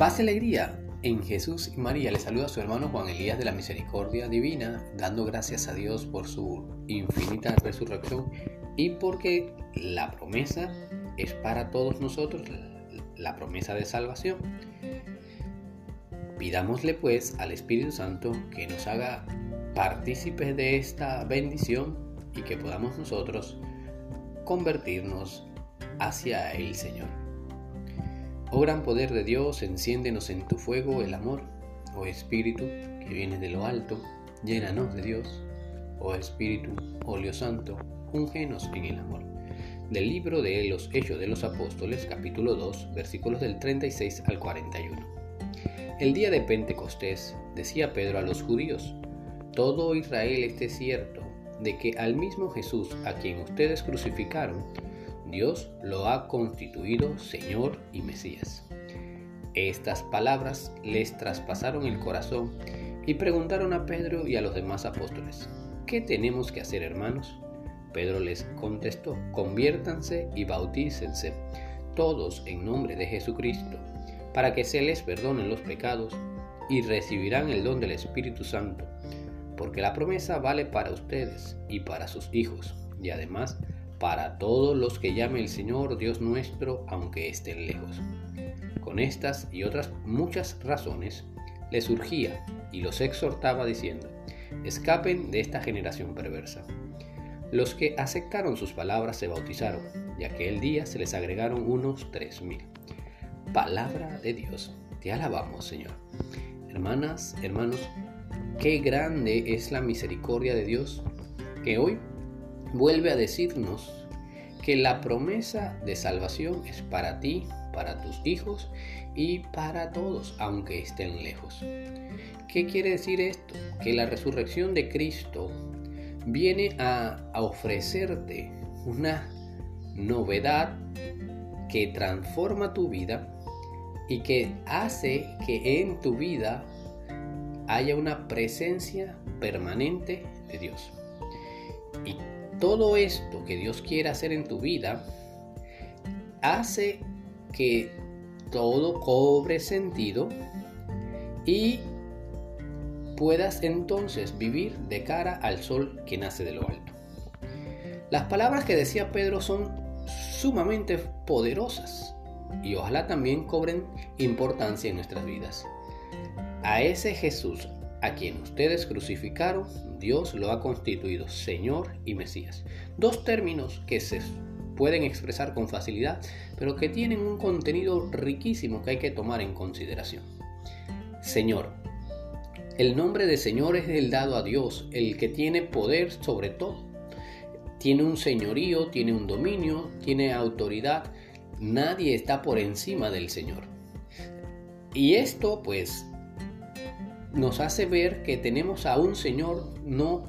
Paz y alegría en Jesús y María. Le saluda a su hermano Juan Elías de la Misericordia Divina, dando gracias a Dios por su infinita resurrección y porque la promesa es para todos nosotros, la promesa de salvación. Pidámosle pues al Espíritu Santo que nos haga partícipes de esta bendición y que podamos nosotros convertirnos hacia el Señor. Oh gran poder de Dios, enciéndenos en tu fuego el amor, oh Espíritu que viene de lo alto, llénanos de Dios, oh Espíritu, óleo santo, úngenos en el amor. Del libro de los Hechos de los Apóstoles, capítulo 2, versículos del 36 al 41. El día de Pentecostés, decía Pedro a los judíos, todo Israel esté cierto de que al mismo Jesús a quien ustedes crucificaron, Dios lo ha constituido Señor y Mesías. Estas palabras les traspasaron el corazón y preguntaron a Pedro y a los demás apóstoles, ¿qué tenemos que hacer hermanos? Pedro les contestó, conviértanse y bautícense todos en nombre de Jesucristo, para que se les perdonen los pecados y recibirán el don del Espíritu Santo, porque la promesa vale para ustedes y para sus hijos, y además para todos los que llame el Señor Dios nuestro, aunque estén lejos. Con estas y otras muchas razones, les surgía y los exhortaba diciendo, escapen de esta generación perversa. Los que aceptaron sus palabras se bautizaron, y aquel día se les agregaron unos tres mil. Palabra de Dios, te alabamos Señor. Hermanas, hermanos, qué grande es la misericordia de Dios que hoy vuelve a decirnos que la promesa de salvación es para ti, para tus hijos y para todos, aunque estén lejos. ¿Qué quiere decir esto? Que la resurrección de Cristo viene a, ofrecerte una novedad que transforma tu vida y que hace que en tu vida haya una presencia permanente de Dios. Todo esto que Dios quiere hacer en tu vida hace que todo cobre sentido y puedas entonces vivir de cara al sol que nace de lo alto. Las palabras que decía Pedro son sumamente poderosas y ojalá también cobren importancia en nuestras vidas. A ese Jesús a quien ustedes crucificaron, Dios lo ha constituido Señor y Mesías. Dos términos que se pueden expresar con facilidad, pero que tienen un contenido riquísimo que hay que tomar en consideración. Señor. El nombre de Señor es el dado a Dios, el que tiene poder sobre todo. Tiene un señorío, tiene un dominio, tiene autoridad. Nadie está por encima del Señor. Y esto pues nos hace ver que tenemos a un Señor no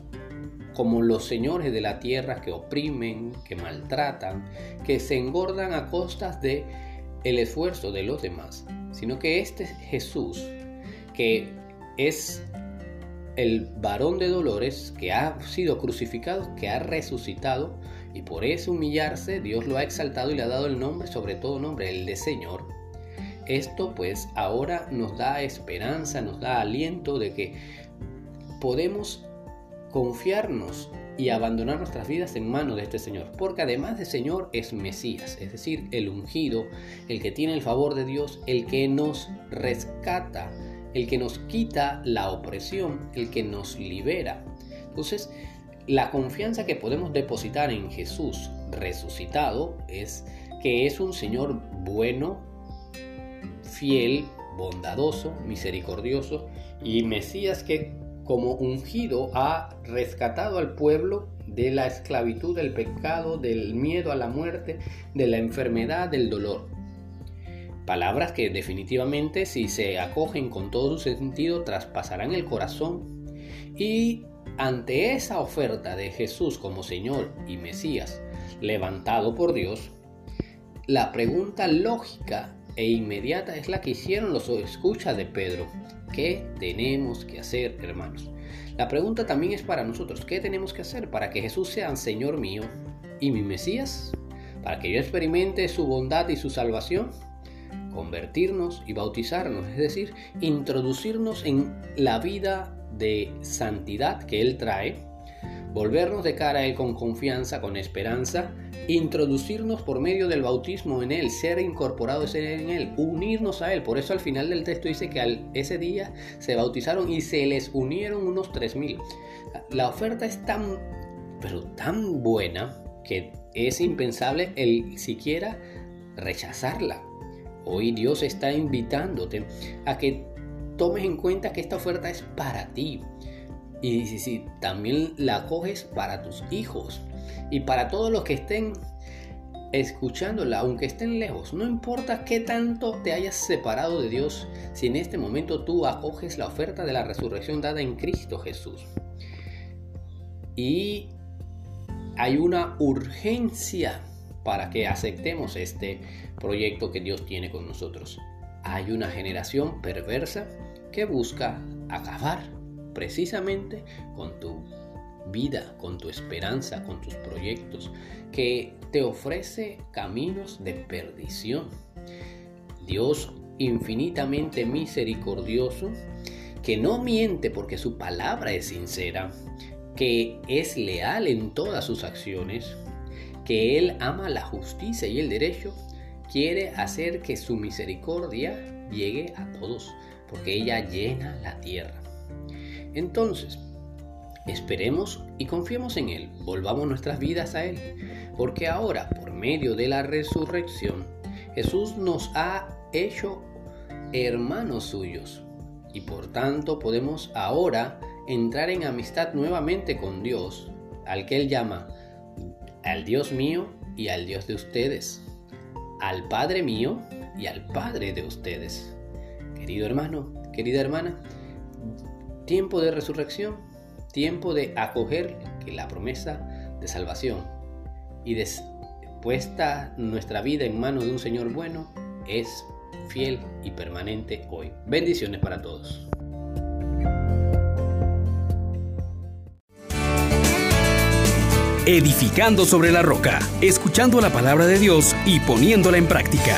como los señores de la tierra que oprimen, que maltratan, que se engordan a costas de el esfuerzo de los demás, sino que este Jesús que es el varón de dolores que ha sido crucificado, que ha resucitado y por eso humillarse Dios lo ha exaltado y le ha dado el nombre, sobre todo nombre, el de Señor, esto pues ahora nos da esperanza, nos da aliento de que podemos confiarnos y abandonar nuestras vidas en manos de este Señor, porque además de Señor es Mesías, es decir, el ungido, el que tiene el favor de Dios, el que nos rescata, el que nos quita la opresión, el que nos libera. Entonces, la confianza que podemos depositar en Jesús resucitado es que es un Señor bueno, fiel, bondadoso, misericordioso y Mesías que como ungido ha rescatado al pueblo de la esclavitud, del pecado, del miedo a la muerte, de la enfermedad, del dolor. Palabras que definitivamente si se acogen con todo su sentido traspasarán el corazón y ante esa oferta de Jesús como Señor y Mesías levantado por Dios, la pregunta lógica e inmediata es la que hicieron los escuchas de Pedro. ¿Qué tenemos que hacer, hermanos? La pregunta también es para nosotros. ¿Qué tenemos que hacer para que Jesús sea Señor mío y mi Mesías? ¿Para que yo experimente su bondad y su salvación? convertirnos y bautizarnos, es decir, introducirnos en la vida de santidad que Él trae, volvernos de cara a Él con confianza, con esperanza, introducirnos por medio del bautismo en Él, ser incorporados en Él, unirnos a Él. Por eso al final del texto dice que al, ese día se bautizaron y se les unieron unos 3.000. La oferta es tan, pero tan buena que es impensable el siquiera rechazarla. Hoy Dios está invitándote a que tomes en cuenta que esta oferta es para ti. Y si, también la coges para tus hijos y para todos los que estén escuchándola, aunque estén lejos, no importa qué tanto te hayas separado de Dios, si en este momento tú acoges la oferta de la resurrección dada en Cristo Jesús. Y hay una urgencia para que aceptemos este proyecto que Dios tiene con nosotros. Hay una generación perversa que busca acabar precisamente con tu vida, con tu esperanza, con tus proyectos, que te ofrece caminos de perdición. Dios infinitamente misericordioso, que no miente porque su palabra es sincera, que es leal en todas sus acciones, que Él ama la justicia y el derecho, quiere hacer que su misericordia llegue a todos, porque ella llena la tierra. Entonces, esperemos y confiemos en Él, volvamos nuestras vidas a Él, porque ahora, por medio de la resurrección, Jesús nos ha hecho hermanos suyos. Y por tanto podemos ahora entrar en amistad nuevamente con Dios, al que Él llama al Dios mío y al Dios de ustedes, al Padre mío y al Padre de ustedes. Querido hermano, querida hermana, tiempo de resurrección, tiempo de acoger la promesa de salvación y puesta nuestra vida en manos de un Señor bueno es fiel y permanente hoy. Bendiciones para todos. edificando sobre la roca, escuchando la palabra de Dios y poniéndola en práctica.